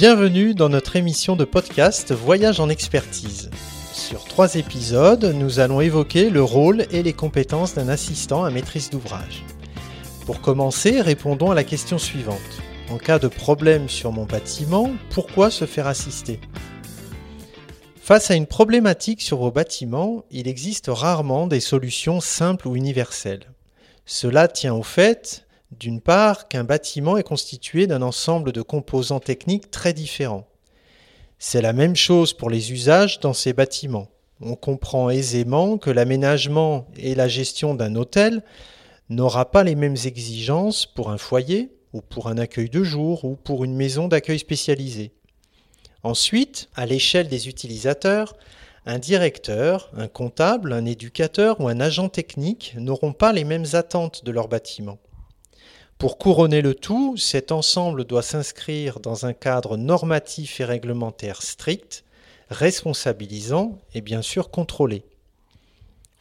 Bienvenue dans notre émission de podcast Voyage en expertise. Sur trois épisodes, nous allons évoquer le rôle et les compétences d'un assistant à maîtrise d'ouvrage. Pour commencer, répondons à la question suivante. En cas de problème sur mon bâtiment, pourquoi se faire assister? Face à une problématique sur vos bâtiments, il existe rarement des solutions simples ou universelles. Cela tient au fait d'une part, qu'un bâtiment est constitué d'un ensemble de composants techniques très différents. C'est la même chose pour les usages dans ces bâtiments. On comprend aisément que l'aménagement et la gestion d'un hôtel n'aura pas les mêmes exigences pour un foyer, ou pour un accueil de jour, ou pour une maison d'accueil spécialisée. Ensuite, à l'échelle des utilisateurs, un directeur, un comptable, un éducateur ou un agent technique n'auront pas les mêmes attentes de leur bâtiment. Pour couronner le tout, cet ensemble doit s'inscrire dans un cadre normatif et réglementaire strict, responsabilisant et bien sûr contrôlé.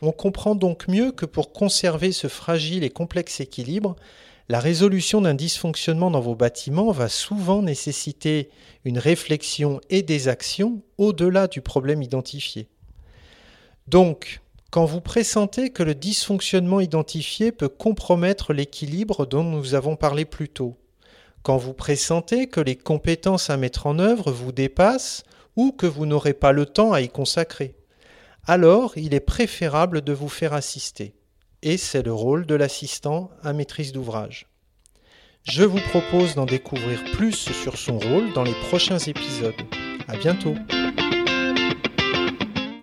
On comprend donc mieux que pour conserver ce fragile et complexe équilibre, la résolution d'un dysfonctionnement dans vos bâtiments va souvent nécessiter une réflexion et des actions au-delà du problème identifié. Donc, quand vous pressentez que le dysfonctionnement identifié peut compromettre l'équilibre dont nous avons parlé plus tôt, quand vous pressentez que les compétences à mettre en œuvre vous dépassent ou que vous n'aurez pas le temps à y consacrer, alors il est préférable de vous faire assister. Et c'est le rôle de l'assistant à maîtrise d'ouvrage. Je vous propose d'en découvrir plus sur son rôle dans les prochains épisodes. À bientôt!